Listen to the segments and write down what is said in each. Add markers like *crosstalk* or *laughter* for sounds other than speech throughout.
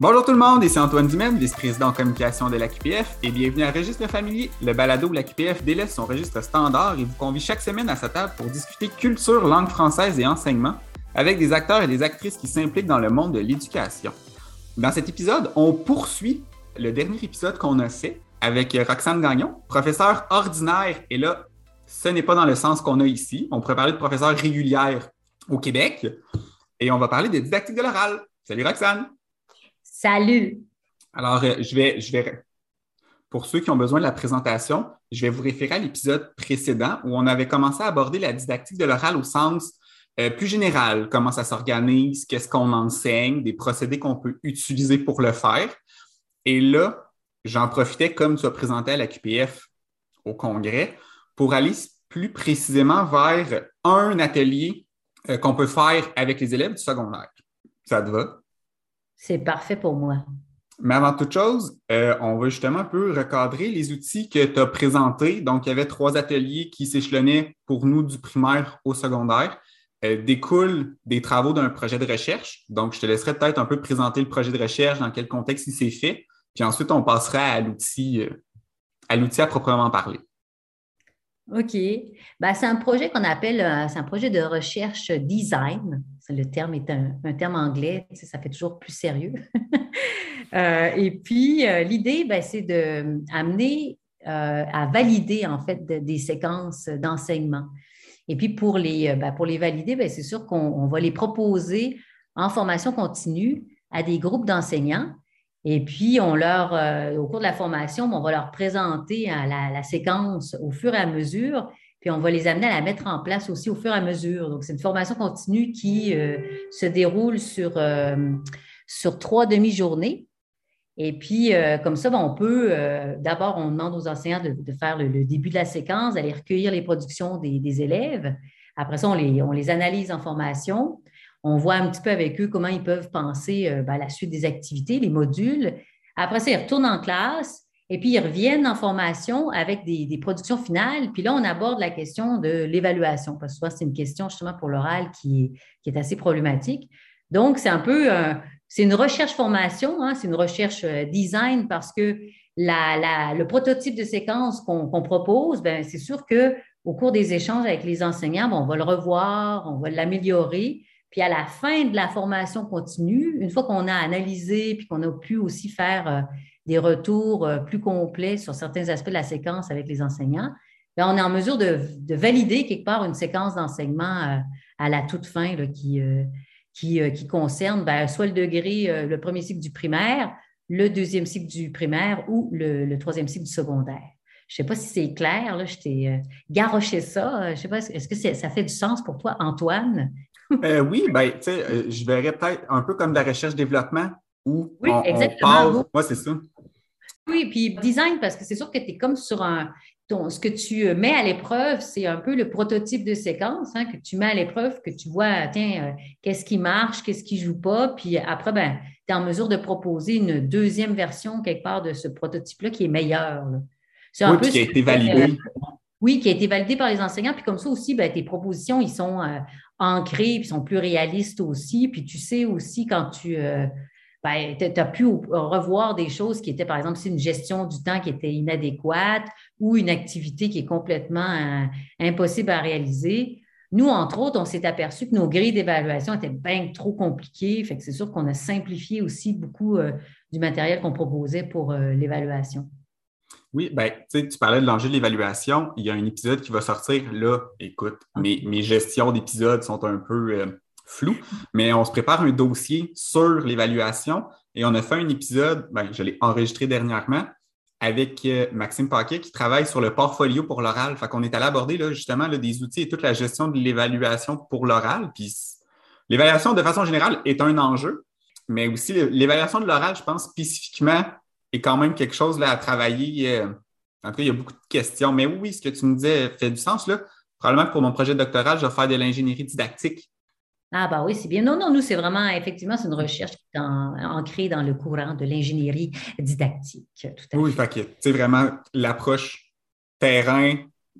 Bonjour tout le monde, ici Antoine Dumaine, vice-président en communication de l'AQPF et bienvenue à Registre familier, le balado où l'AQPF délaisse son registre standard et vous convie chaque semaine à sa table pour discuter culture, langue française et enseignement avec des acteurs et des actrices qui s'impliquent dans le monde de l'éducation. Dans cet épisode, on poursuit le dernier épisode qu'on a fait avec Roxane Gagnon, professeur ordinaire, et là, ce n'est pas dans le sens qu'on a ici, on pourrait parler de professeur régulière au Québec, et on va parler de didactique de l'oral. Salut Roxane! Salut. Alors, euh, je, vais, je pour ceux qui ont besoin de la présentation, je vais vous référer à l'épisode précédent où on avait commencé à aborder la didactique de l'oral au sens euh, plus général, comment ça s'organise, qu'est-ce qu'on enseigne, des procédés qu'on peut utiliser pour le faire. Et là, j'en profitais, comme tu as présenté à la QPF au congrès, pour aller plus précisément vers un atelier euh, qu'on peut faire avec les élèves du secondaire. Ça te va? C'est parfait pour moi. Mais avant toute chose, euh, on va justement un peu recadrer les outils que tu as présentés. Donc, il y avait trois ateliers qui s'échelonnaient pour nous du primaire au secondaire. Euh, découlent des travaux d'un projet de recherche. Donc, je te laisserai peut-être un peu présenter le projet de recherche, dans quel contexte il s'est fait. Puis ensuite, on passera à l'outil, euh, à l'outil à proprement parler. OK. Ben, c'est un projet qu'on appelle, euh, c'est un projet de recherche design. Le terme est un, terme anglais, ça fait toujours plus sérieux. *laughs* Euh, et puis, euh, l'idée, ben, c'est d'amener à valider, en fait, des séquences d'enseignement. Et puis, pour les, ben, pour les valider, ben, c'est sûr qu'on va les proposer en formation continue à des groupes d'enseignants et puis, on leur, euh, au cours de la formation, on va leur présenter hein, la, séquence au fur et à mesure, puis on va les amener à la mettre en place aussi au fur et à mesure. Donc, c'est une formation continue qui euh, se déroule sur, euh, sur trois demi-journées. Et puis, comme ça, ben, on peut, d'abord, on demande aux enseignants de, faire le, début de la séquence, d'aller recueillir les productions des, élèves. Après ça, on les, on les analyse en formation on voit un petit peu avec eux comment ils peuvent penser euh, ben, à la suite des activités, les modules. Après ça, ils retournent en classe et puis ils reviennent en formation avec des, productions finales. Puis là, on aborde la question de l'évaluation, parce que c'est une question justement pour l'oral qui, est assez problématique. Donc, c'est un peu, euh, c'est une recherche-formation, hein, c'est une recherche euh, design parce que le prototype de séquence qu'on propose, ben, c'est sûr que au cours des échanges avec les enseignants, on va le revoir, on va l'améliorer. Puis à la fin de la formation continue, une fois qu'on a analysé puis qu'on a pu aussi faire euh, des retours euh, plus complets sur certains aspects de la séquence avec les enseignants, bien, on est en mesure de, valider quelque part une séquence d'enseignement euh, à la toute fin qui, qui, concerne bien, soit le degré, le premier cycle du primaire, le deuxième cycle du primaire ou le, troisième cycle du secondaire. Je ne sais pas si c'est clair, là, je t'ai garoché ça. Je ne sais pas, est-ce que ça fait du sens pour toi, Antoine? *laughs* Euh, oui, ben, tu sais, euh, je verrais peut-être un peu comme de la recherche-développement où oui, exactement. Moi, c'est ça. Oui, puis design, parce que c'est sûr que tu es comme sur un. Ton, ce que tu mets à l'épreuve, c'est un peu le prototype de séquence hein, que tu mets à l'épreuve, que tu vois, tiens, euh, qu'est-ce qui marche, qu'est-ce qui ne joue pas. Puis après, ben, tu es en mesure de proposer une deuxième version quelque part de ce prototype-là qui est meilleur. C'est un oui, peu qui a été validé. oui, qui a été validé par les enseignants. Puis comme ça aussi, ben, tes propositions, ils sont ancrés, puis sont plus réalistes aussi. Puis tu sais aussi quand tu euh, ben, as pu revoir des choses qui étaient, par exemple, une gestion du temps qui était inadéquate ou une activité qui est complètement euh, impossible à réaliser. Nous, entre autres, on s'est aperçu que nos grilles d'évaluation étaient bien trop compliquées. Fait que c'est sûr qu'on a simplifié aussi beaucoup euh, du matériel qu'on proposait pour l'évaluation. Oui, ben, tu parlais de l'enjeu de l'évaluation. Il y a un épisode qui va sortir là. Écoute, ah. mes, mes gestions d'épisodes sont un peu floues, mais on se prépare un dossier sur l'évaluation et on a fait un épisode, ben, je l'ai enregistré dernièrement, avec euh, Maxime Paquet qui travaille sur le portfolio pour l'oral. Fait qu'on est allé aborder là, justement des outils et toute la gestion de l'évaluation pour l'oral. Puis l'évaluation, de façon générale, est un enjeu, mais aussi l'évaluation de l'oral, je pense spécifiquement est quand même quelque chose là, à travailler. Euh, en tout cas, il y a beaucoup de questions. Mais oui, ce que tu me disais fait du sens. Là. Probablement que pour mon projet de je vais faire de l'ingénierie didactique. Ah, bah oui, c'est bien. Non, non, nous, c'est vraiment, effectivement, c'est une recherche qui est ancrée dans le courant de l'ingénierie didactique. Tout à oui, fait c'est vraiment l'approche terrain,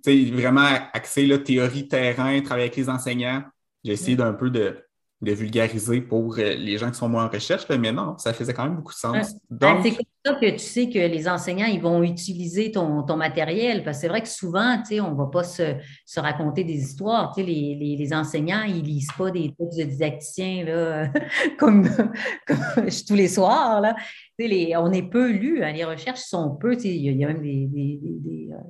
vraiment axée, la théorie terrain, travailler avec les enseignants. J'ai essayé d'un peu de de vulgariser pour euh, les gens qui sont moins en recherche, mais non, ça faisait quand même beaucoup de sens. Ben, c'est comme ça que tu sais que les enseignants, ils vont utiliser ton, matériel, parce que c'est vrai que souvent, tu sais, on ne va pas se, raconter des histoires. Tu sais, les, enseignants, ils ne lisent pas des textes de didacticiens là, *laughs* comme, tous les soirs. Là. les, on est peu lus, hein, les recherches sont peu. Tu sais, il y a même des,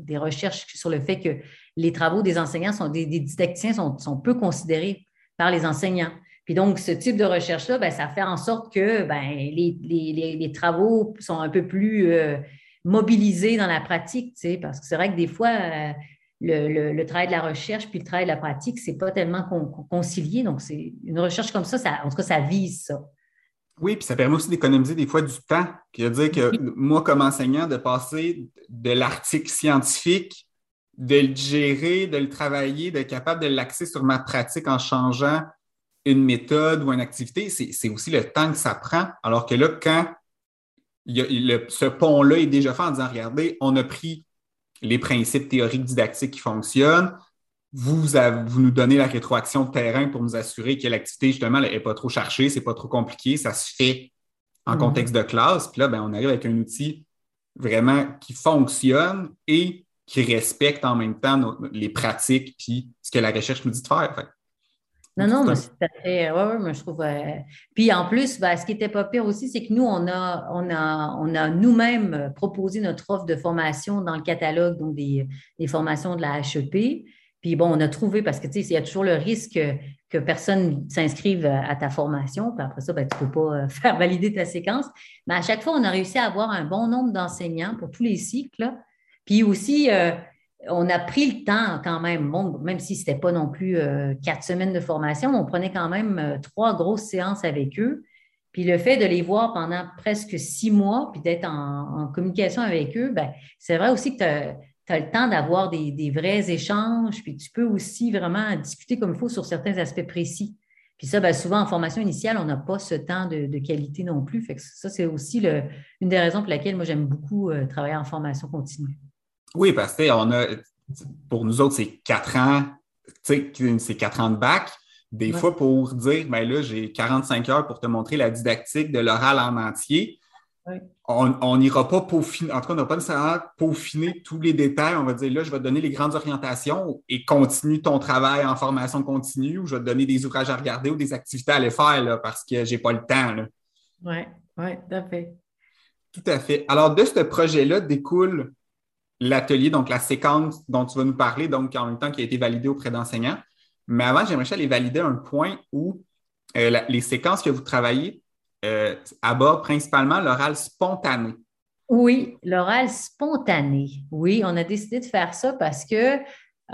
des, recherches sur le fait que les travaux des enseignants, sont, des, didacticiens sont, sont peu considérés par les enseignants. Puis donc, ce type de recherche-là, ben, ça fait en sorte que ben, les, travaux sont un peu plus euh, mobilisés dans la pratique, parce que c'est vrai que des fois, euh, le, travail de la recherche puis le travail de la pratique, c'est pas tellement concilié. Donc, c'est une recherche comme ça, ça, en tout cas, ça vise ça. Oui, puis ça permet aussi d'économiser des fois du temps. Puis à dire que moi, comme enseignant, de passer de l'article scientifique, de le gérer, de le travailler, d'être capable de l'axer sur ma pratique en changeant une méthode ou une activité, c'est aussi le temps que ça prend. Alors que là, quand ce pont-là est déjà fait en disant, regardez, on a pris les principes théoriques didactiques qui fonctionnent, vous, vous nous donnez la rétroaction de terrain pour nous assurer que l'activité, justement, n'est pas trop cherchée, c'est pas trop compliqué, ça se fait en mm-hmm. contexte de classe. Puis là, ben, on arrive avec un outil vraiment qui fonctionne et qui respecte en même temps les pratiques puis ce que la recherche nous dit de faire. Non, non, mais c'est. Oui, oui, moi, je trouve. Euh, puis en plus, ben, ce qui n'était pas pire aussi, c'est que nous, on a, on a, on a nous-mêmes proposé notre offre de formation dans le catalogue donc des, formations de la HEP. Puis bon, on a trouvé, parce que tu sais, il y a toujours le risque que, personne s'inscrive à ta formation, puis après ça, ben, tu ne peux pas euh, *laughs* faire valider ta séquence. Mais à chaque fois, on a réussi à avoir un bon nombre d'enseignants pour tous les cycles. Puis aussi, euh, on a pris le temps quand même, même si ce n'était pas non plus euh, quatre semaines de formation, on prenait quand même euh, trois grosses séances avec eux. Puis le fait de les voir pendant presque six mois, puis d'être en, communication avec eux, ben, c'est vrai aussi que tu as, le temps d'avoir des, vrais échanges, puis tu peux aussi vraiment discuter comme il faut sur certains aspects précis. Puis ça, ben, souvent en formation initiale, on n'a pas ce temps de, qualité non plus. Ça, c'est aussi une des raisons pour laquelle moi j'aime beaucoup euh, travailler en formation continue. Oui, parce que on a, pour nous autres, c'est quatre ans, c'est quatre ans de bac. Des fois, pour dire, ben là, j'ai 45 heures pour te montrer la didactique de l'oral en entier. On n'ira pas peaufiner, en tout cas, on n'a pas nécessairement peaufiner tous les détails. On va dire, là, je vais te donner les grandes orientations et continue ton travail en formation continue ou je vais te donner des ouvrages à regarder ou des activités à aller faire là, parce que je n'ai pas le temps. Oui, oui, tout à fait. Tout à fait. Alors, de ce projet-là découle l'atelier, donc la séquence dont tu vas nous parler, donc en même temps qui a été validée auprès d'enseignants. Mais avant, j'aimerais aller valider un point où euh, les séquences que vous travaillez euh, abordent principalement l'oral spontané. Oui, l'oral spontané. Oui, on a décidé de faire ça parce que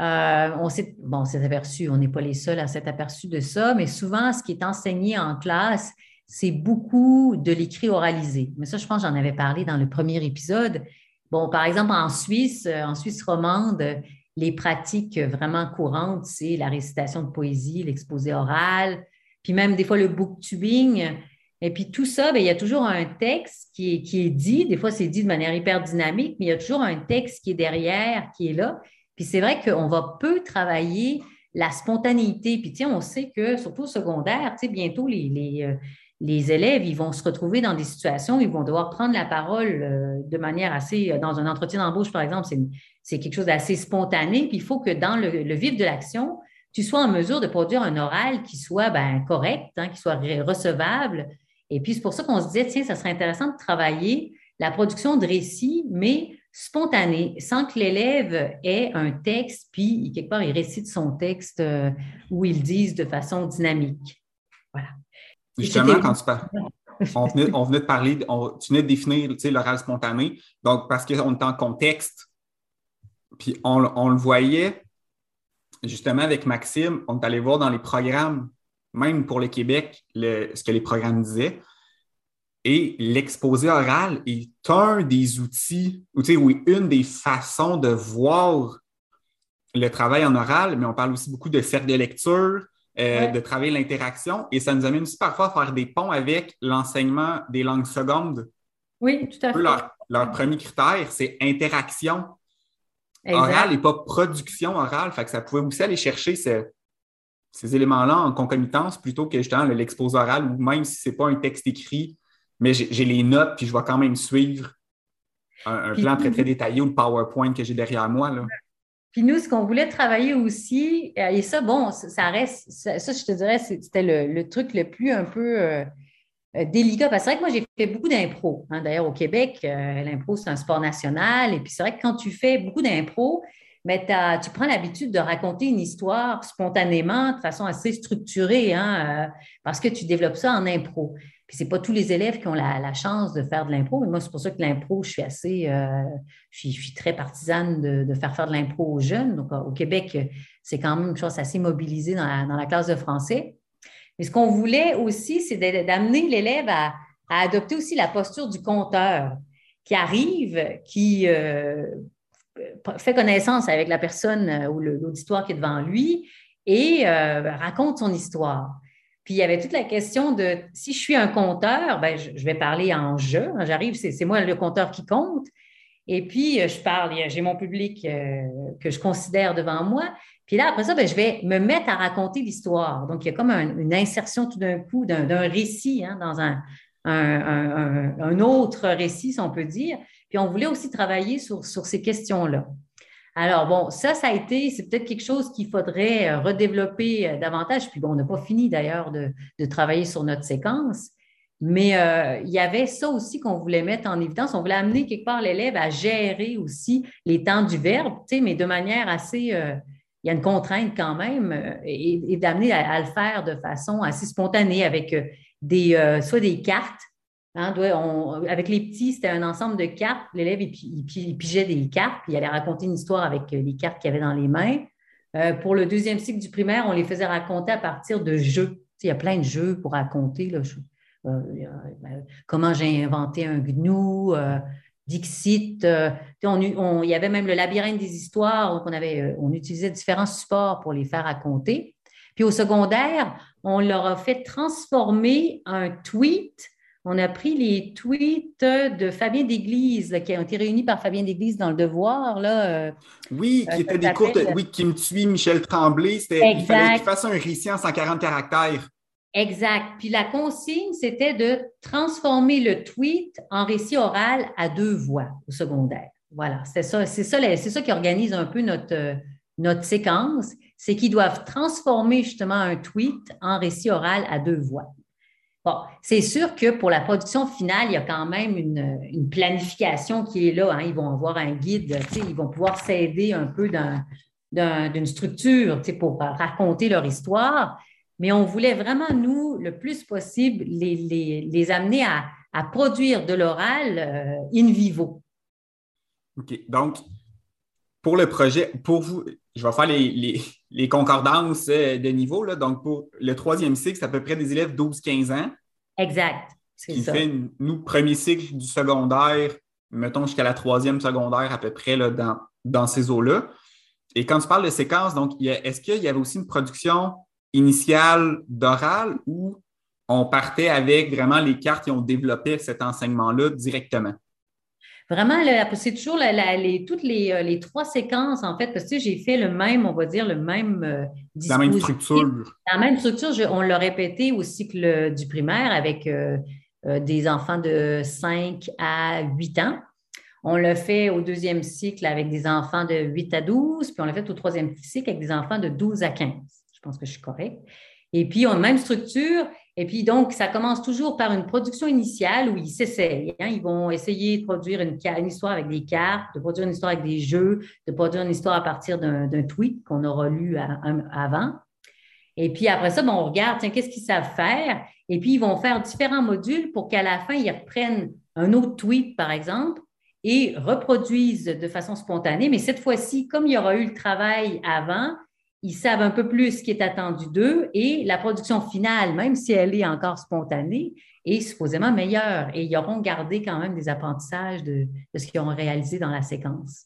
euh, on s'est aperçu, on n'est pas les seuls à s'être aperçu de ça, mais souvent, ce qui est enseigné en classe, c'est beaucoup de l'écrit oralisé. Mais ça, je pense, j'en avais parlé dans le premier épisode. Bon, par exemple, en Suisse, euh, en Suisse romande, les pratiques vraiment courantes, c'est la récitation de poésie, l'exposé oral, puis même des fois le booktubing. Et puis tout ça, bien, il y a toujours un texte qui est, qui est dit. Des fois, c'est dit de manière hyper dynamique, mais il y a toujours un texte qui est derrière, qui est là. Puis c'est vrai qu'on va peu travailler la spontanéité. Puis tiens, on sait que, surtout au secondaire, bientôt les, les, euh, les élèves, ils vont se retrouver dans des situations, ils vont devoir prendre la parole euh, de manière assez, euh, dans un entretien d'embauche, par exemple, c'est quelque chose d'assez spontané, puis il faut que dans le, vif de l'action, tu sois en mesure de produire un oral qui soit ben, correct, hein, qui soit recevable. Et puis, c'est pour ça qu'on se disait, tiens, ça serait intéressant de travailler la production de récits, mais spontané, sans que l'élève ait un texte, puis quelque part, il récite son texte euh, où il dise de façon dynamique. Voilà. Justement, quand tu parles. *laughs* On venait, de parler, tu venais de définir l'oral spontané. Donc, parce qu'on est en contexte, puis on, le voyait justement avec Maxime, on est allé voir dans les programmes, même pour le Québec, ce que les programmes disaient. Et l'exposé oral est un des outils, ou oui, une des façons de voir le travail en oral, mais on parle aussi beaucoup de cercle de lecture, euh, de travailler l'interaction. Et ça nous amène aussi parfois à faire des ponts avec l'enseignement des langues secondes. Oui, tout à fait. Leur, premier critère, c'est interaction orale et pas production orale. Fait que ça pouvait aussi aller chercher ces éléments-là en concomitance plutôt que justement l'exposé oral ou même si ce n'est pas un texte écrit, mais j'ai les notes puis je vais quand même suivre un, plan très, très détaillé ou le PowerPoint que j'ai derrière moi. Là. Puis nous, ce qu'on voulait travailler aussi, euh, et ça, bon, ça reste, ça, je te dirais, c'était le, truc le plus un peu euh, euh, délicat. Parce que c'est vrai que moi, j'ai fait beaucoup d'impro. Hein. D'ailleurs, au Québec, l'impro, c'est un sport national. Et puis, c'est vrai que quand tu fais beaucoup d'impro, mais tu prends l'habitude de raconter une histoire spontanément, de façon assez structurée, hein, parce que tu développes ça en impro. Puis c'est pas tous les élèves qui ont la, chance de faire de l'impro, mais moi, c'est pour ça que l'impro, je suis assez, euh, je, suis, très partisane de, faire faire de l'impro aux jeunes. Donc, au Québec, c'est quand même une chose assez mobilisée dans la, classe de français. Mais ce qu'on voulait aussi, c'est d'amener l'élève à, adopter aussi la posture du conteur qui arrive, qui euh, fait connaissance avec la personne euh, ou l'auditoire qui est devant lui et raconte son histoire. Puis il y avait toute la question de si je suis un compteur, ben, je, vais parler en jeu. J'arrive, c'est moi le compteur qui compte. Et puis, euh, je parle, j'ai mon public euh, que je considère devant moi. Puis là, après ça, ben, je vais me mettre à raconter l'histoire. Donc, il y a comme une insertion tout d'un coup d'un récit hein, dans un, autre récit, si on peut dire. Puis, on voulait aussi travailler sur ces questions-là. Alors, bon, ça, ça a été, c'est peut-être quelque chose qu'il faudrait euh, redévelopper euh, davantage. Puis, bon, on n'a pas fini d'ailleurs de, travailler sur notre séquence. Mais euh, il y avait ça aussi qu'on voulait mettre en évidence. On voulait amener quelque part l'élève à gérer aussi les temps du verbe, tu sais, mais de manière assez. il y a une contrainte quand même, et, d'amener à, le faire de façon assez spontanée avec des, soit des cartes Hein, avec les petits, c'était un ensemble de cartes. L'élève, il, pigeait des cartes, puis il allait raconter une histoire avec euh, les cartes qu'il avait dans les mains. Euh, pour le deuxième cycle du primaire, on les faisait raconter à partir de jeux. il y a plein de jeux pour raconter. Là, euh, comment j'ai inventé un gnou, Dixit. On, il y avait même le labyrinthe des histoires. on, avait, on utilisait différents supports pour les faire raconter. Puis au secondaire, on leur a fait transformer un tweet on a pris les tweets de Fabien D'Église, qui ont été réunis par Fabien D'Église dans le Devoir. Là, euh, oui, qui euh, étaient des courtes. Oui, qui me tue Michel Tremblay. Il fallait qu'il fasse un récit en 140 caractères. Exact. Puis la consigne, c'était de transformer le tweet en récit oral à deux voix au secondaire. Voilà, c'est ça, c'est ça, c'est ça qui organise un peu notre, notre séquence, c'est qu'ils doivent transformer justement un tweet en récit oral à deux voix. Bon, c'est sûr que pour la production finale, il y a quand même une, planification qui est là. Hein. Ils vont avoir un guide, ils vont pouvoir s'aider un peu d'une structure pour raconter leur histoire. Mais on voulait vraiment, nous, le plus possible, les, amener à, produire de l'oral euh, in vivo. OK. Donc, pour le projet, pour vous, je vais faire les, concordances euh, de niveau. Là. Donc, pour le troisième cycle, c'est à peu près des élèves 12-15 ans. Exact. Qui fait, nous, premier cycle du secondaire, mettons jusqu'à la troisième secondaire à peu près là, dans, dans ces eaux-là. Et quand tu parles de séquence, donc, est-ce qu'il y avait aussi une production initiale d'oral ou on partait avec vraiment les cartes qui ont développé cet enseignement-là directement? Vraiment, c'est toujours les, toutes euh, les, trois séquences, en fait, parce que j'ai fait le même, on va dire, le même euh, La même structure. La même structure, on l'a répété au cycle du primaire avec euh, des enfants de 5 à 8 ans. On l'a fait au deuxième cycle avec des enfants de 8 à 12, puis on l'a fait au troisième cycle avec des enfants de 12 à 15. Je pense que je suis correcte. Et puis, on a la même structure, et puis, donc, ça commence toujours par une production initiale où ils s'essayent. Hein. Ils vont essayer de produire une, histoire avec des cartes, de produire une histoire avec des jeux, de produire une histoire à partir d'un tweet qu'on aura lu avant. Et puis, après ça, on regarde, tiens, qu'est-ce qu'ils savent faire? Et puis, ils vont faire différents modules pour qu'à la fin, ils reprennent un autre tweet, par exemple, et reproduisent de façon spontanée. Mais cette fois-ci, comme il y aura eu le travail avant, ils savent un peu plus ce qui est attendu d'eux et la production finale, même si elle est encore spontanée, est supposément meilleure et ils auront gardé quand même des apprentissages de, ce qu'ils ont réalisé dans la séquence.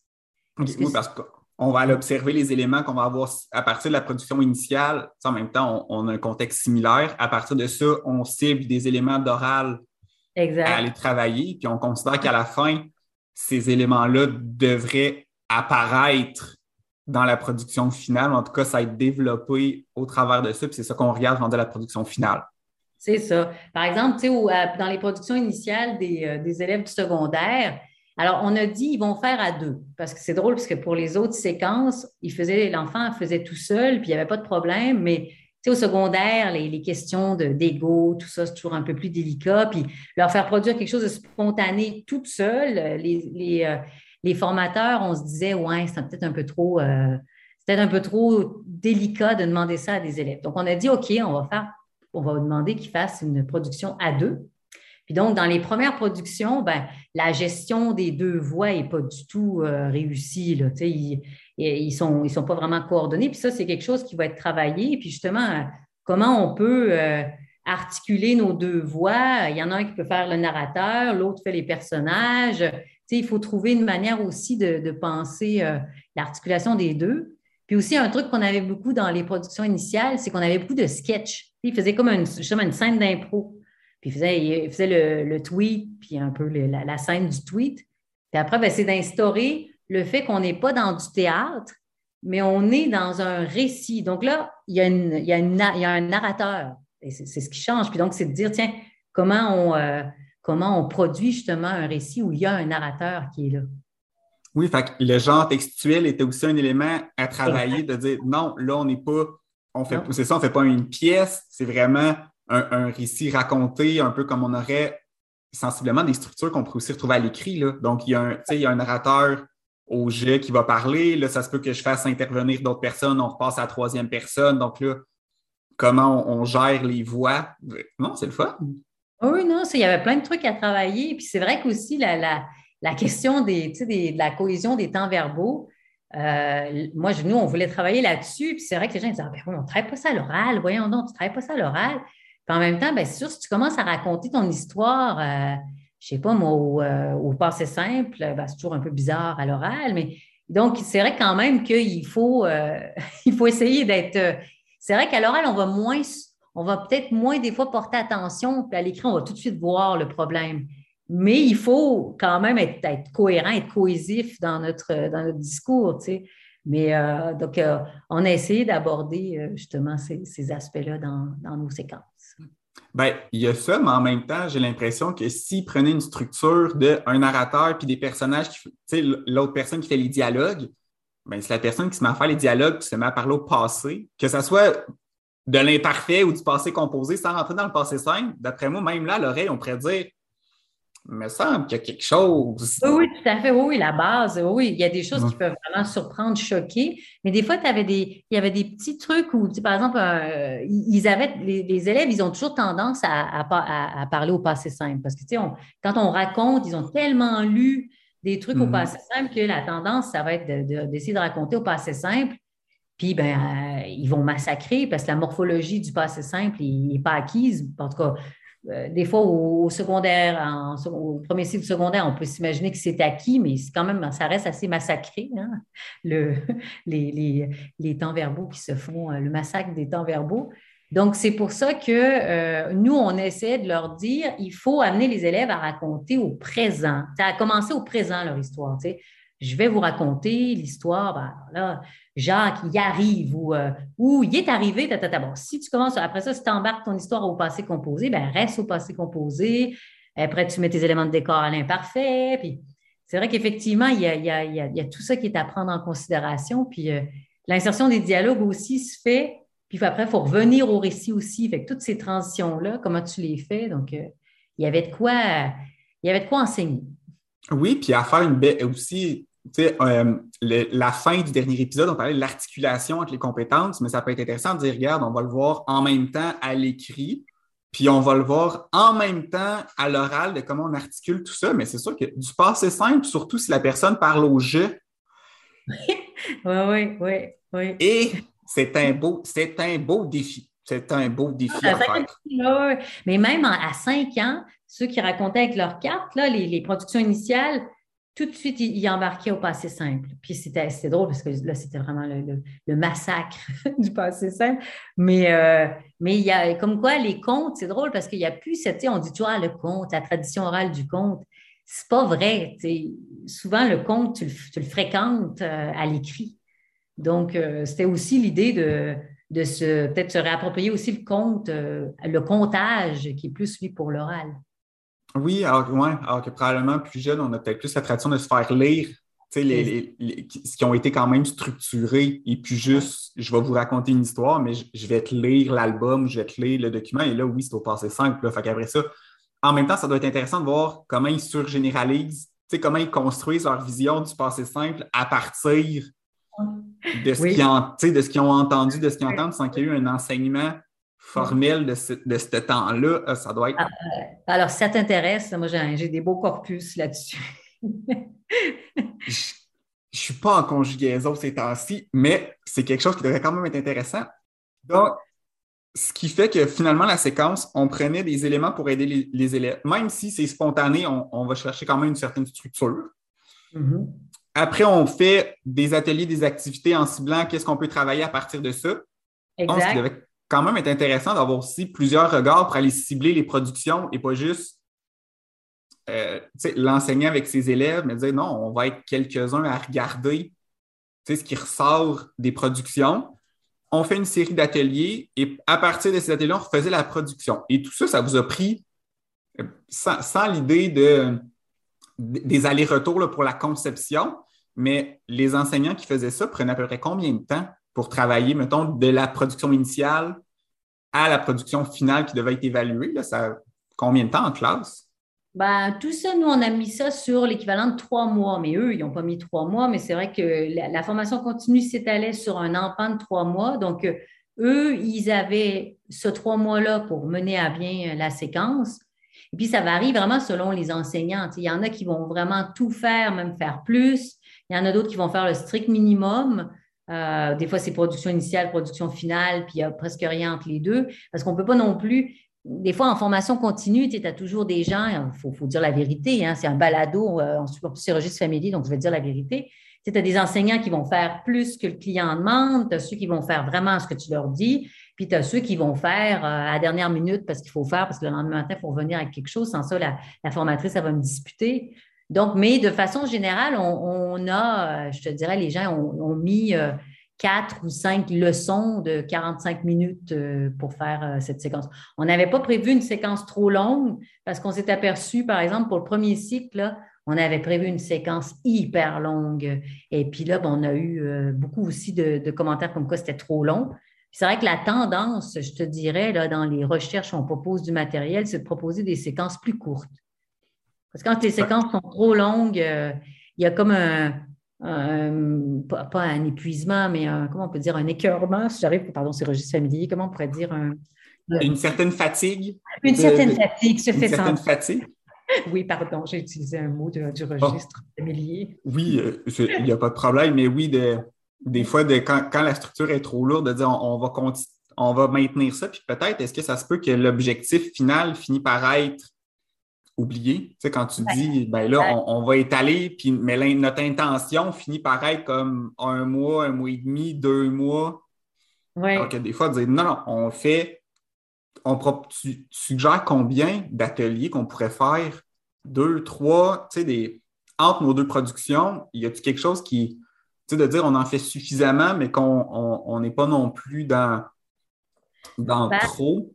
oui, parce qu'on va aller observer les éléments qu'on va avoir à partir de la production initiale. En même temps, on, a un contexte similaire. À partir de ça, on cible des éléments d'oral à aller travailler, puis on considère qu'à la fin, ces éléments-là devraient apparaître dans la production finale. En tout cas, ça a été développé au travers de ça, puis c'est ça qu'on regarde dans la production finale. C'est ça. Par exemple, dans les productions initiales des, euh, des, élèves du secondaire, alors on a dit ils vont faire à deux, parce que c'est drôle, parce que pour les autres séquences, l'enfant faisait tout seul, puis il n'y avait pas de problème, mais au secondaire, les, les questions d'ego, tout ça, c'est toujours un peu plus délicat. Puis leur faire produire quelque chose de spontané toute seule, les, les, euh, les formateurs, on se disait, ouais, c'est peut-être un peu trop, euh, un peu trop délicat de demander ça à des élèves. Donc, on a dit, OK, on va faire, on va demander qu'ils fassent une production à deux. Puis donc, dans les premières productions, ben, la gestion des deux voix n'est pas du tout euh, réussie. Là. Ils, ils ne sont, ils sont pas vraiment coordonnés. Puis ça, c'est quelque chose qui va être travaillé. Puis justement, comment on peut euh, articuler nos deux voix? Il y en a un qui peut faire le narrateur, l'autre fait les personnages il faut trouver une manière aussi de, penser euh, l'articulation des deux. Puis aussi, un truc qu'on avait beaucoup dans les productions initiales, c'est qu'on avait beaucoup de sketch. Il faisait comme une, une scène d'impro. Puis il faisait, le, tweet, puis un peu la, scène du tweet. Puis après, ben, c'est d'instaurer le fait qu'on n'est pas dans du théâtre, mais on est dans un récit. Donc là, il y a, il y a, un narrateur. C'est ce qui change. Puis donc, c'est de dire, tiens, comment on, euh, comment on produit justement un récit où il y a un narrateur qui est là. Oui, fait le genre textuel était aussi un élément à travailler, de dire non, là, on n'est pas, on fait, c'est ça, on fait pas une pièce, c'est vraiment un, récit raconté, un peu comme on aurait sensiblement des structures qu'on pourrait aussi retrouver à l'écrit. Donc, il y, a un, il y a un narrateur au jet qui va parler. Là, ça se peut que je fasse intervenir d'autres personnes, on repasse à la troisième personne. Donc là, comment on gère les voix? Non, c'est le fun. Oui, non, il y avait plein de trucs à travailler. Puis c'est vrai qu'aussi la, la, question des, de la cohésion des temps verbaux, euh, moi, nous, on voulait travailler là-dessus. Puis c'est vrai que les gens disaient ah, ben, on ne travaille pas ça à l'oral. Voyons donc, tu ne travailles pas ça à l'oral. Puis en même temps, bien sûr, si tu commences à raconter ton histoire, euh, je ne sais pas, moi, au, euh, passé simple, ben, c'est toujours un peu bizarre à l'oral. Mais donc, c'est vrai quand même qu'il faut, *laughs* il faut essayer d'être. C'est vrai qu'à l'oral, on va moins on va peut-être moins des fois porter attention, puis à l'écrit, on va tout de suite voir le problème. Mais il faut quand même être, cohérent, être cohésif dans notre, dans notre discours, tu sais. Mais euh, donc, euh, on a essayé d'aborder euh, justement ces, aspects-là dans, nos séquences. Bien, il y a ça, mais en même temps, j'ai l'impression que s'ils prenaient une structure d'un narrateur puis des personnages, tu sais, l'autre personne qui fait les dialogues, ben, c'est la personne qui se met à faire les dialogues, qui se met à parler au passé, que ce soit de l'imparfait ou du passé composé sans rentrer dans le passé simple, d'après moi, même là, l'oreille, on pourrait dire il me semble qu'il y a quelque chose. Oui, oui, tout à fait. Oui, la base. Oui, il y a des choses qui peuvent vraiment surprendre, choquer. Mais des fois, avais des, il y avait des petits trucs où, par exemple, euh, ils avaient, les, élèves, ils ont toujours tendance à, à, parler au passé simple. Parce que, tu sais, quand on raconte, ils ont tellement lu des trucs au mm-hmm. passé simple que la tendance, ça va être d'essayer de, de raconter au passé simple puis, ben, euh, ils vont massacrer parce que la morphologie du passé simple n'est pas acquise. En tout cas, euh, des fois, au, secondaire, au premier cycle secondaire, on peut s'imaginer que c'est acquis, mais quand même, ça reste assez massacré, hein, le, *laughs* les, les, temps verbaux qui se font, euh, le massacre des temps verbaux. Donc, c'est pour ça que nous, on essaie de leur dire, il faut amener les élèves à raconter au présent, à commencer au présent leur histoire. Je vais vous raconter l'histoire, ben, là, Jacques, y arrive ou, euh, ou il est arrivé. Bon, si tu commences, après ça, si tu embarques ton histoire au passé composé, ben reste au passé composé. Après, tu mets tes éléments de décor à l'imparfait. Puis c'est vrai qu'effectivement, il y, a, il, y a, tout ça qui est à prendre en considération. Puis euh, l'insertion des dialogues aussi se fait. Puis après, il faut revenir au récit aussi. avec toutes ces transitions-là, comment tu les fais? Donc, euh, il y avait de quoi, il y avait de quoi enseigner. Oui, puis à faire une belle aussi, euh, la fin du dernier épisode, on parlait de l'articulation entre les compétences, mais ça peut être intéressant de dire, regarde, on va le voir en même temps à l'écrit, puis on va le voir en même temps à l'oral de comment on articule tout ça. Mais c'est sûr que du passé simple, surtout si la personne parle au jeu. oui, oui, oui. Et c'est un beau, c'est un beau défi. C'est un beau défi à faire. Mais même à cinq ans, ceux qui racontaient avec leurs cartes, là, les productions initiales, tout de suite, il, embarquait au passé simple. Puis c'était drôle parce que là, c'était vraiment le, massacre *laughs* du passé simple. Mais, euh, mais il y a comme quoi les contes, c'est drôle parce qu'il n'y a plus cette, on dit toujours ah, le conte, la tradition orale du conte. C'est pas vrai. Souvent, le conte, tu le, fréquentes euh, à l'écrit. Donc, euh, c'était aussi l'idée de, de se, peut-être se réapproprier aussi le euh, le comptage qui est plus, lui, pour l'oral. Oui, alors, ouais, alors que probablement plus jeune, on a peut-être plus la tradition de se faire lire. Les, les, les, ce qui ont été quand même structurés et puis juste, je vais vous raconter une histoire, mais je, vais te lire l'album, je vais te lire le document, et là, oui, c'est au passé simple. Là, fait qu'après ça, en même temps, ça doit être intéressant de voir comment ils surgénéralisent, comment ils construisent leur vision du passé simple à partir de ce qu'ils ont, entendu, de ce qu'ils entendent, sans qu'il y ait eu un enseignement formel de ce, de ce temps-là. Euh, ça doit être. Ah, euh, alors, si ça t'intéresse, moi, j'ai des beaux corpus là-dessus. *laughs* je ne suis pas en conjugaison ces temps-ci, mais c'est quelque chose qui devrait quand même être intéressant. Donc, ce qui fait que finalement, la séquence, on prenait des éléments pour aider les, élèves. Même si c'est spontané, on, va chercher quand même une certaine structure. Mm-hmm. Après, on fait des ateliers, des activités en ciblant qu'est-ce qu'on peut travailler à partir de ça. Exact. Donc, devait quand même être intéressant d'avoir aussi plusieurs regards pour aller cibler les productions et pas juste euh, l'enseigner avec ses élèves, mais dire non, on va être quelques-uns à regarder ce qui ressort des productions. On fait une série d'ateliers et à partir de ces ateliers, on refaisait la production. Et tout ça, ça vous a pris, euh, sans, l'idée de, des allers-retours pour la conception, mais les enseignants qui faisaient ça prenaient à peu près combien de temps pour travailler, mettons, de la production initiale à la production finale qui devait être évaluée? Là, ça, combien de temps en classe? Ben, tout ça, nous, on a mis ça sur l'équivalent de trois mois, mais eux, ils n'ont pas mis trois mois, mais c'est vrai que la, formation continue s'étalait sur un empan de trois mois. Donc, eux, ils avaient ce trois mois-là pour mener à bien euh, la séquence. Et puis, ça varie vraiment selon les enseignants. Il y en a qui vont vraiment tout faire, même faire plus. Il y en a d'autres qui vont faire le strict minimum. Euh, des fois, c'est production initiale, production finale, puis il n'y a presque rien entre les deux, parce qu'on ne peut pas non plus des fois, en formation continue, tu as toujours des gens, il faut, dire la vérité, hein, c'est un balado euh, en plus registre familier, donc je vais dire la vérité. Tu as des enseignants qui vont faire plus que le client demande, tu as ceux qui vont faire vraiment ce que tu leur dis, puis tu as ceux qui vont faire euh, à la dernière minute parce qu'il faut faire, parce que le lendemain matin, il faut revenir avec quelque chose. Sans ça, la, formatrice, ça va me disputer. Donc, mais de façon générale, on, a, euh, je te dirais, les gens ont, mis quatre ou cinq leçons de 45 minutes euh, pour faire euh, cette séquence. On n'avait pas prévu une séquence trop longue parce qu'on s'est aperçu, par exemple, pour le premier cycle, on avait prévu une séquence hyper longue. Et puis là, ben, on a eu euh, beaucoup aussi de, commentaires comme quoi c'était trop long. C'est vrai que la tendance, je te dirais, là, dans les recherches on propose du matériel, c'est de proposer des séquences plus courtes. Parce que quand les séquences sont trop longues, il y a comme un, euh, pas, un épuisement, mais comment on peut dire un écœurement, si j'arrive, pardon, c'est registre familier, comment on pourrait dire un, Une certaine fatigue. Une certaine fatigue, je fais Une certaine fatigue. *laughs* Oui, pardon, j'ai utilisé un mot du registre familier. Oui, euh, il n'y a pas de problème, mais oui, des fois, de, quand, la structure est trop lourde, de dire on, va, on va maintenir ça, puis peut-être, est-ce que ça se peut que l'objectif final finit par être oublié. Tu sais, quand tu dis, ben là, on, va étaler, puis, mais notre intention finit par être comme un mois, un mois et demi, deux mois. Ouais. Alors que des fois, dire, non, non, on fait, on, tu, suggères combien d'ateliers qu'on pourrait faire? Deux, trois, tu sais, des, entre nos deux productions, y a-t-il quelque chose qui, tu sais, de dire on en fait suffisamment, mais qu'on n'est pas non plus dans, dans ben, trop?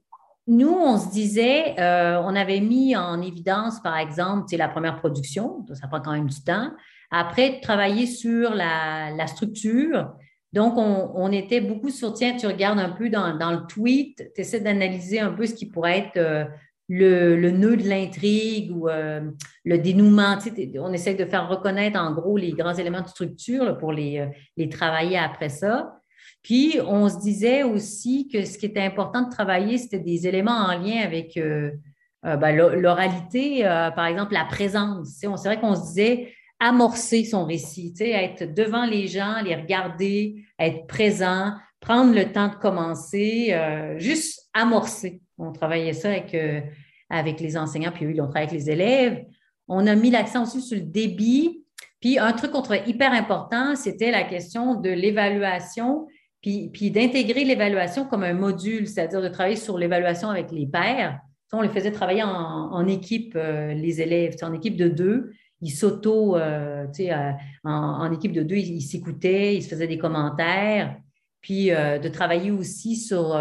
Nous, on se disait, euh, on avait mis en évidence, par exemple, la première production, ça prend quand même du temps. Après, travailler sur la, structure. Donc, on, était beaucoup sur, tiens, tu regardes un peu dans, le tweet, tu essaies d'analyser un peu ce qui pourrait être euh, le, nœud de l'intrigue ou euh, le dénouement. on essaie de faire reconnaître en gros les grands éléments de structure pour les, les travailler après ça. Puis, on se disait aussi que ce qui était important de travailler, c'était des éléments en lien avec euh, euh, ben, l'oralité, euh, par exemple, la présence. C'est vrai qu'on se disait amorcer son récit, être devant les gens, les regarder, être présent, prendre le temps de commencer, juste amorcer. On travaillait ça avec, avec les enseignants, puis oui, on travaillait avec les élèves. On a mis l'accent aussi sur le débit. Puis un truc qu'on trouvait hyper important, c'était la question de l'évaluation puis, d'intégrer l'évaluation comme un module, c'est-à-dire de travailler sur l'évaluation avec les pairs. On les faisait travailler en, équipe, euh, les élèves, en équipe de deux. ils s'auto, euh, tu sais, en, équipe de deux, ils s'écoutaient, ils se faisaient des commentaires, puis de travailler aussi sur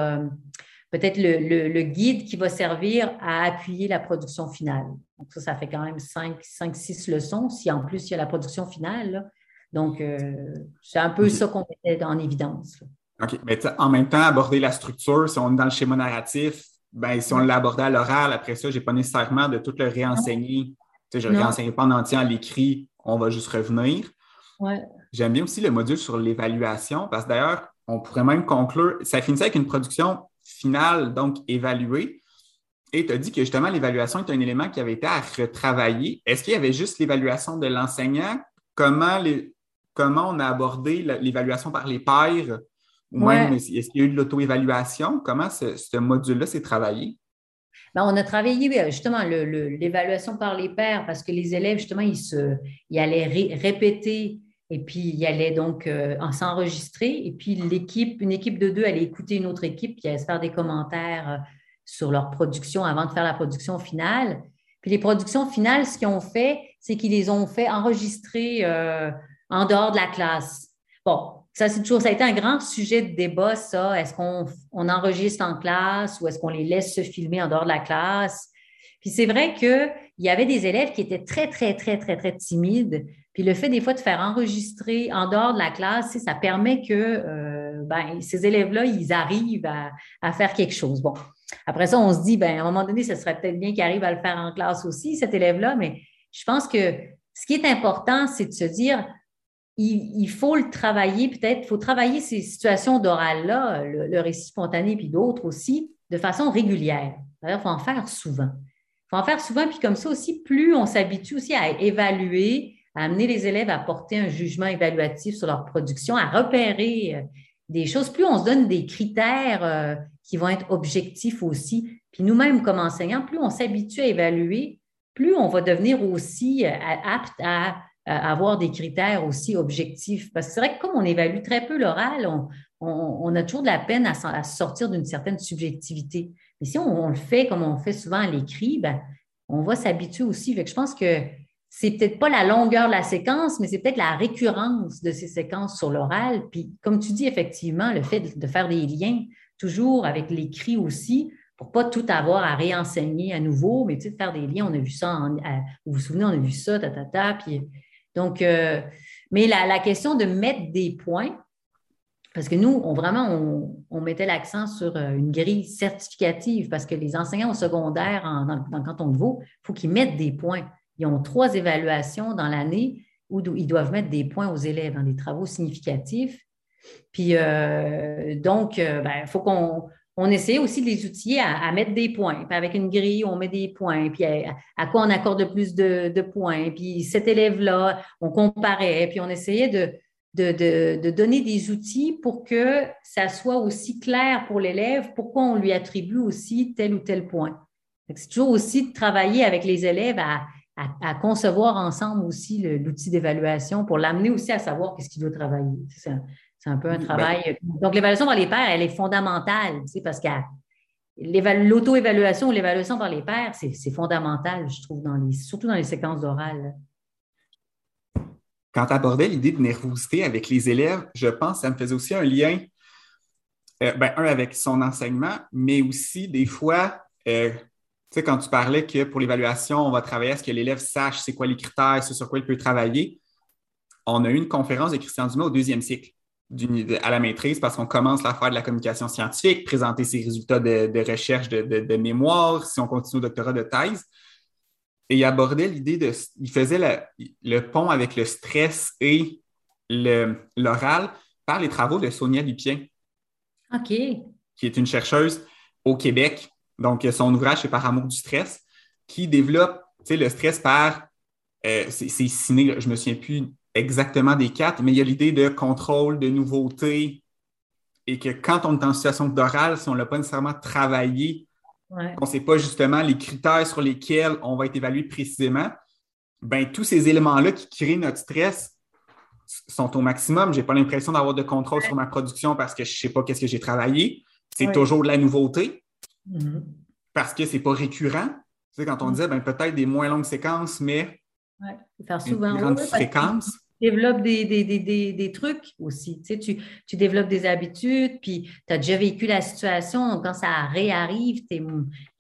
peut-être le, guide qui va servir à appuyer la production finale. Donc, ça, ça fait quand même 5, 5 6 leçons, si en plus il y a la production finale. Donc, euh, c'est un peu ça qu'on mettait en évidence. OK. Mais en même temps, aborder la structure, si on est dans le schéma narratif, ben, si on l'a abordé à l'oral, après ça, je n'ai pas nécessairement de tout le réenseigner. Tu sais, je ne réenseigne pas en entier à l'écrit, on va juste revenir. Ouais. J'aime bien aussi le module sur l'évaluation, parce que d'ailleurs, on pourrait même conclure, ça finissait avec une production finale, donc évaluée. Et tu as dit que justement, l'évaluation est un élément qui avait été à retravailler. Est-ce qu'il y avait juste l'évaluation de l'enseignant? Comment, les, comment on a abordé l'évaluation par les pairs? Ou même, est-ce qu'il y a eu de l'auto-évaluation? Comment ce, module-là s'est travaillé? Ben, on a travaillé justement l'évaluation par les pairs parce que les élèves, justement, ils, se, ils allaient répéter et puis, il allait donc euh, s'enregistrer. Et puis, l'équipe, une équipe de deux allait écouter une autre équipe qui allait se faire des commentaires euh, sur leur production avant de faire la production finale. Puis, les productions finales, ce qu'ils ont fait, c'est qu'ils les ont fait enregistrer euh, en dehors de la classe. Bon, ça, c'est toujours, ça été un grand sujet de débat, ça. Est-ce qu'on on enregistre en classe ou est-ce qu'on les laisse se filmer en dehors de la classe? Puis c'est vrai qu'il y avait des élèves qui étaient très, très, très, très, très timides. Puis le fait des fois de faire enregistrer en dehors de la classe, ça permet que euh, ben, ces élèves-là, ils arrivent à, faire quelque chose. Bon, après ça, on se dit, ben, à un moment donné, ce serait peut-être bien qu'ils arrivent à le faire en classe aussi, cet élève-là, mais je pense que ce qui est important, c'est de se dire, il, faut le travailler, peut-être, il faut travailler ces situations d'oral-là, le, récit spontané, puis d'autres aussi, de façon régulière. Il faut en faire souvent. Il faut en faire souvent, puis comme ça aussi, plus on s'habitue aussi à évaluer, à amener les élèves à porter un jugement évaluatif sur leur production, à repérer euh, des choses. Plus on se donne des critères euh, qui vont être objectifs aussi, puis nous-mêmes comme enseignants, plus on s'habitue à évaluer, plus on va devenir aussi euh, apte à, avoir des critères aussi objectifs. Parce que c'est vrai que comme on évalue très peu l'oral, on, a toujours de la peine à, sortir d'une certaine subjectivité. Mais si on, le fait comme on fait souvent à l'écrit, ben, on va s'habituer aussi. je pense que c'est peut-être pas la longueur de la séquence, mais c'est peut-être la récurrence de ces séquences sur l'oral. Puis, comme tu dis, effectivement, le fait de, faire des liens, toujours avec l'écrit aussi, pour pas tout avoir à réenseigner à nouveau, mais tu sais, de faire des liens, on a vu ça, vous vous souvenez, on a vu ça, ta, ta, ta, puis, donc, euh, mais la, question de mettre des points, parce que nous, vraiment, on, mettait l'accent sur euh, une grille certificative, parce que les enseignants au secondaire en, dans, dans le canton de Vaud, il faut qu'ils mettent des points. Ils ont trois évaluations dans l'année où ils doivent mettre des points aux élèves dans des travaux significatifs. Puis euh, donc, il ben, faut qu'on on essaie aussi de les outiller à, mettre des points. Avec une grille, on met des points. Puis à, quoi on accorde plus de, points. Puis cet élève-là, on comparait. Puis on essayait de, donner des outils pour que ça soit aussi clair pour l'élève pourquoi on lui attribue aussi tel ou tel point. C'est toujours aussi de travailler avec les élèves à concevoir ensemble aussi l'outil d'évaluation pour l'amener aussi à savoir qu'est-ce qu'il doit travailler. Peu un travail. Donc, l'évaluation par les pairs, elle est fondamentale, parce que l'auto-évaluation ou l'évaluation par les pairs, c'est fondamental, je trouve, dans les, surtout dans les séquences d'oral. Quand tu abordais l'idée de nervosité avec les élèves, je pense que ça me faisait aussi un lien, euh, ben, un avec son enseignement, mais aussi des fois, euh, tu sais, quand tu parlais que pour l'évaluation, on va travailler à ce que l'élève sache c'est quoi les critères, c'est sur quoi il peut travailler, on a eu une conférence de Christian Dumas au deuxième cycle à la maîtrise parce qu'on commence à faire de la communication scientifique, présenter ses résultats de, recherche de, mémoire, si on continue au doctorat de thèse. Et il abordait l'idée de. Il faisait le pont avec le stress et l'oral par les travaux de Sonia Lupien. OK. Qui est une chercheuse au Québec donc, son ouvrage, c'est Par amour du stress, qui développe le stress par. Euh, c'est ciné, je ne me souviens plus exactement des quatre, mais il y a l'idée de contrôle, de nouveauté, et que quand on est en situation d'oral, si on ne l'a pas nécessairement travaillé, on ne sait pas justement les critères sur lesquels on va être évalué précisément, ben tous ces éléments-là qui créent notre stress sont au maximum. Je n'ai pas l'impression d'avoir de contrôle sur ma production parce que je ne sais pas qu'est-ce que j'ai travaillé. C'est toujours de la nouveauté. Mm-hmm. Parce que c'est pas récurrent. Tu sais, quand on mm-hmm. disait ben, peut-être des moins longues séquences, mais Ouais, faire souvent. Une grande fréquence développes des, des, des, des, trucs aussi. Tu, sais, tu, tu, développes des habitudes, puis tu as déjà vécu la situation. quand ça réarrive, tu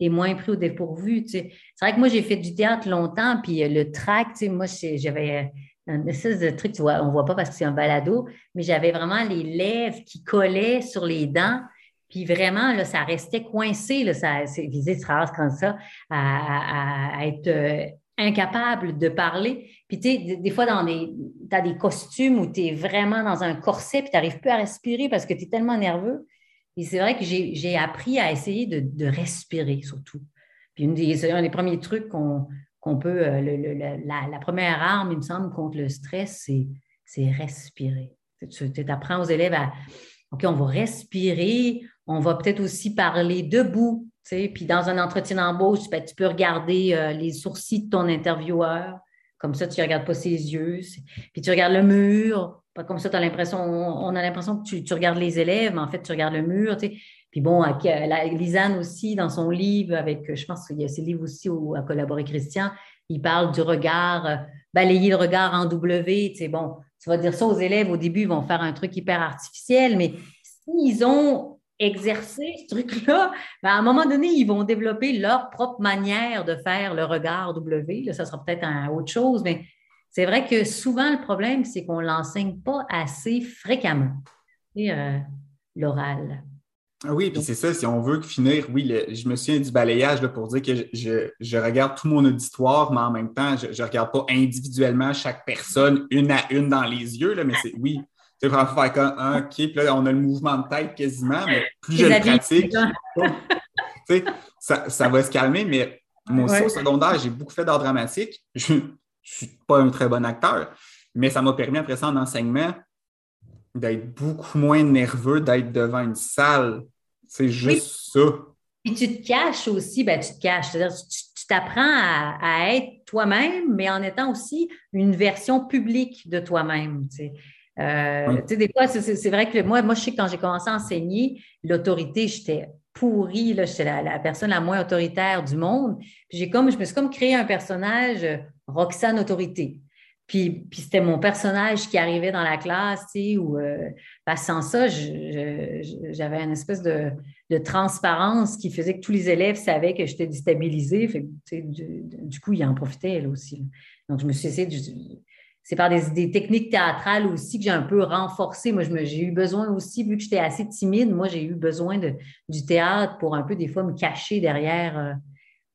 es, moins pris au dépourvu. Tu sais. C'est vrai que moi, j'ai fait du théâtre longtemps, puis euh, le track, tu sais, moi, j'avais un espèce de truc, tu vois, on ne voit pas parce que c'est un balado, mais j'avais vraiment les lèvres qui collaient sur les dents. Puis vraiment, là, ça restait coincé, là, ça, c'est visé comme ça, à, à, être euh, incapable de parler. Puis, tu sais, des fois, dans des, tu as des costumes où tu es vraiment dans un corset, puis tu n'arrives plus à respirer parce que tu es tellement nerveux. Et c'est vrai que j'ai appris à essayer de, respirer, surtout. Puis, une des, un des premiers trucs qu'on peut, euh, la, la, première arme, il me semble, contre le stress, c'est respirer. Tu apprends aux élèves à, OK, on va respirer, on va peut-être aussi parler debout, puis dans un entretien d'embauche, ben, tu peux regarder euh, les sourcils de ton intervieweur. Comme ça, tu ne regardes pas ses yeux. Puis tu regardes le mur. Pas comme ça, as l'impression, on, a l'impression que tu, regardes les élèves, mais en fait, tu regardes le mur. Puis bon, Lisanne aussi, dans son livre, avec, je pense qu'il y a ses livres aussi où a collaboré Christian, il parle du regard, euh, balayer le regard en W. Bon, tu vas dire ça aux élèves, au début, ils vont faire un truc hyper artificiel, mais s'ils ont exercer ce truc-là, ben, à un moment donné, ils vont développer leur propre manière de faire le regard W. Ça sera peut-être autre chose, mais c'est vrai que souvent, le problème, c'est qu'on ne l'enseigne pas assez fréquemment, euh, l'oral. Ah oui, puis c'est ça, si on veut finir, oui, je me souviens du balayage pour dire que je, regarde tout mon auditoire, mais en même temps, je ne regarde pas individuellement chaque personne une à une dans les yeux, mais c'est oui, tu sais, vraiment faire comme, un, OK, puis là, on a le mouvement de tête quasiment, mais plus je le pratique, tu sais, ça, ça, va se calmer, mais moi aussi, au secondaire, j'ai beaucoup fait d'art dramatique. Je ne suis pas un très bon acteur, mais ça m'a permis, après ça, en enseignement, d'être beaucoup moins nerveux d'être devant une salle. C'est juste ça. Et tu te caches aussi, ben, tu te caches. C'est-à-dire, tu t'apprends à, à, être toi-même, mais en étant aussi une version publique de toi-même. Tu sais. Euh, tu sais, des fois, c'est vrai que moi, moi, je sais que quand j'ai commencé à enseigner, l'autorité, j'étais pourrie, j'étais la, personne la moins autoritaire du monde. j'ai comme, je me suis comme créé un personnage euh, Roxane Autorité. Puis, puis c'était mon personnage qui arrivait dans la classe, tu sais, où, euh, sans ça, j'avais une espèce de, de, transparence qui faisait que tous les élèves savaient que j'étais déstabilisée. Fait, du, du, coup, ils en profitaient, elle aussi. Donc, je me suis essayé de, c'est par des, techniques théâtrales aussi que j'ai un peu renforcé. Moi, j'ai eu besoin aussi, vu que j'étais assez timide, moi, j'ai eu besoin de, du théâtre pour un peu, des fois, me cacher derrière euh,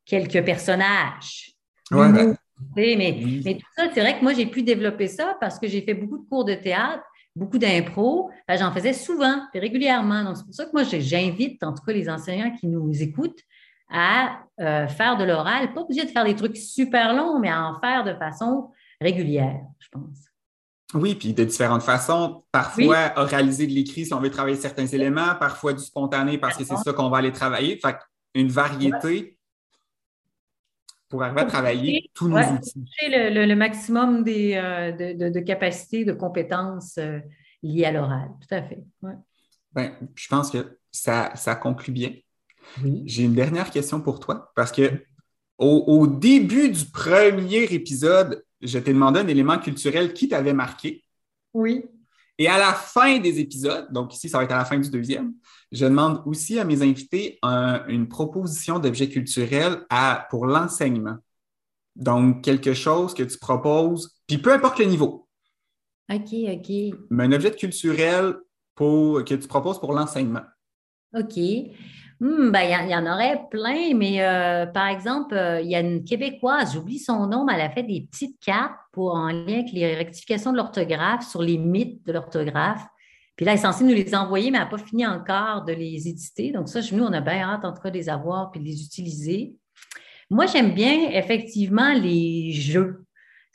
quelques personnages. Ouais, ben, mais, mais, tout ça, c'est vrai que moi, j'ai pu développer ça parce que j'ai fait beaucoup de cours de théâtre, beaucoup d'impro. Ben, j'en faisais souvent et régulièrement. Donc, c'est pour ça que moi, j'invite, en tout cas, les enseignants qui nous écoutent à euh, faire de l'oral, pas obligé de faire des trucs super longs, mais à en faire de façon régulière, je pense. Oui, puis de différentes façons. Parfois, oraliser de l'écrit si on veut travailler certains éléments, parfois du spontané parce que c'est ça qu'on va aller travailler. Fait une variété pour arriver à travailler tous nos outils. Le, le, maximum des, euh, de, capacités, de compétences euh, liées à l'oral. Tout à fait. Ben, je pense que ça, ça conclut bien. J'ai une dernière question pour toi parce que au, début du premier épisode, je t'ai demandé un élément culturel qui t'avait marqué. Oui. Et à la fin des épisodes, donc ici, ça va être à la fin du deuxième, je demande aussi à mes invités une proposition d'objet culturel à, pour l'enseignement. Donc, quelque chose que tu proposes, puis peu importe le niveau. OK, OK. Mais un objet culturel pour, que tu proposes pour l'enseignement. OK. Hmm, ben, il y, en aurait plein, mais euh, par exemple, euh, il y a une Québécoise, j'oublie son nom, mais elle a fait des petites cartes pour, en lien avec les rectifications de l'orthographe, sur les mythes de l'orthographe. Puis là, elle est censée nous les envoyer, mais elle n'a pas fini encore de les éditer. Donc ça, nous, on a bien hâte, en tout cas, de les avoir puis de les utiliser. Moi, j'aime bien, effectivement, les jeux.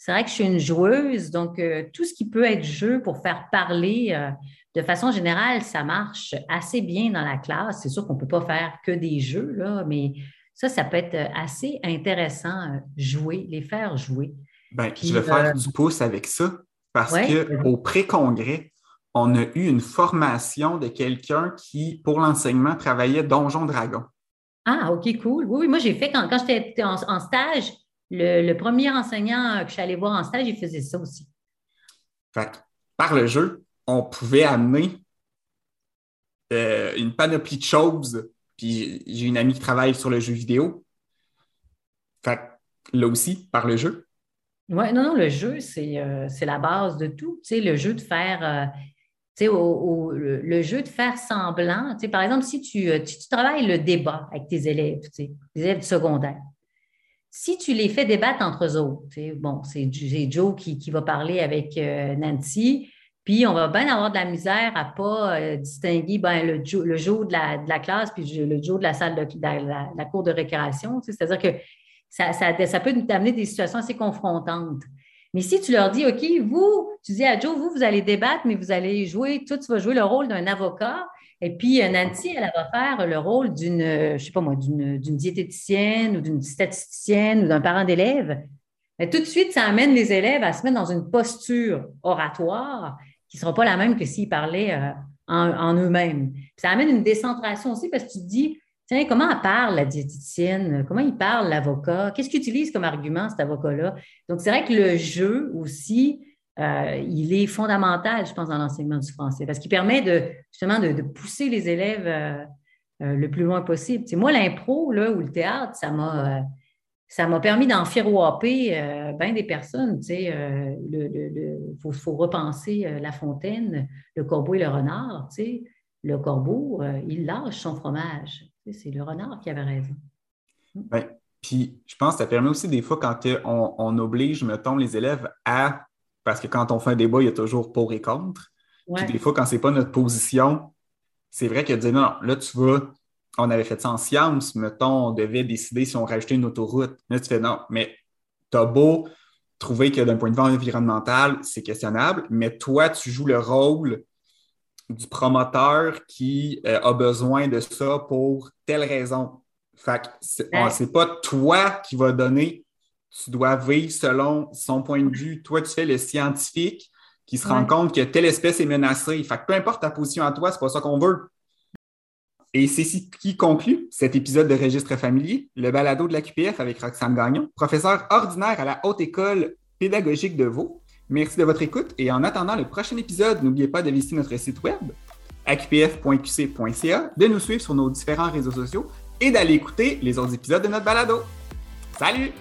C'est vrai que je suis une joueuse, donc euh, tout ce qui peut être jeu pour faire parler de façon générale, ça marche assez bien dans la classe. C'est sûr qu'on ne peut pas faire que des jeux, là, mais ça, ça peut être assez intéressant, euh, jouer, les faire jouer. Bien, je vais faire euh, du pouce avec ça parce qu'au pré-congrès, on a eu une formation de quelqu'un qui, pour l'enseignement, travaillait Donjon Dragon. Ah, OK, cool. Oui, oui moi, j'ai fait quand, quand j'étais en, stage, le, premier enseignant que je suis allée voir en stage, il faisait ça aussi. Fait par le jeu, on pouvait amener euh, une panoplie de choses. Puis j'ai une amie qui travaille sur le jeu vidéo. Fait là aussi, par le jeu. Oui, non, non, le jeu, c'est euh, la base de tout. Tu sais, le jeu de faire. Euh, au, le, jeu de faire semblant. Tu sais, par exemple, si tu, tu, travailles le débat avec tes élèves, tu sais, les élèves secondaires, si tu les fais débattre entre eux autres, bon, c'est Joe qui, va parler avec Nancy, puis, on va bien avoir de la misère à ne pas euh, distinguer ben, le, jour de la, classe puis le jour de la salle de, la, cour de récréation. C'est-à-dire que ça, peut nous amener des situations assez confrontantes. Mais si tu leur dis, OK, vous, tu dis à Joe, vous, vous allez débattre, mais vous allez jouer, toi, tu vas jouer le rôle d'un avocat. Et puis, euh, Nancy, elle, va faire le rôle d'une, je ne sais pas moi, d'une diététicienne ou d'une statisticienne ou d'un parent d'élève. Tout de suite, ça amène les élèves à se mettre dans une posture oratoire qui ne sera pas la même que s'ils parlaient euh, en, eux-mêmes. Ça amène une décentration aussi parce que tu te dis, tiens, comment elle parle la diététicienne? Comment il parle l'avocat? Qu'est-ce qu'il utilise comme argument cet avocat-là? Donc, c'est vrai que le jeu aussi, euh, il est fondamental, je pense, dans l'enseignement du français parce qu'il permet de, justement de, pousser les élèves euh, le plus loin possible. moi, l'impro ou le théâtre, ça m'a ça m'a permis d'en euh, bien des personnes. Sais, euh, le, faut, repenser euh, La Fontaine, le corbeau et le renard. Le corbeau, euh, il lâche son fromage. c'est le renard qui avait raison. Puis, je pense que ça permet aussi des fois quand on, on, oblige, mettons, les élèves à. Parce que quand on fait un débat, il y a toujours pour et contre. Puis des fois, quand ce n'est pas notre position, c'est vrai que de dire non, là, tu vas on avait fait ça en sciences, mettons, on devait décider si on rajoutait une autoroute. Là, tu fais non, mais tu as beau trouver que d'un point de vue environnemental, c'est questionnable, mais toi, tu joues le rôle du promoteur qui euh, a besoin de ça pour telle raison. Fait que c'est pas toi qui va donner, tu dois vivre selon son point de vue. Toi, tu fais le scientifique qui se rend compte que telle espèce est menacée. Fait que peu importe ta position à toi, c'est pas ça qu'on veut. Et c'est ce qui conclut cet épisode de Registre familier, le balado de la QPF avec Roxane Gagnon, professeur ordinaire à la Haute École pédagogique de Vaud. Merci de votre écoute et en attendant le prochain épisode, n'oubliez pas de visiter notre site web aqpf.qc.ca, de nous suivre sur nos différents réseaux sociaux et d'aller écouter les autres épisodes de notre balado. Salut!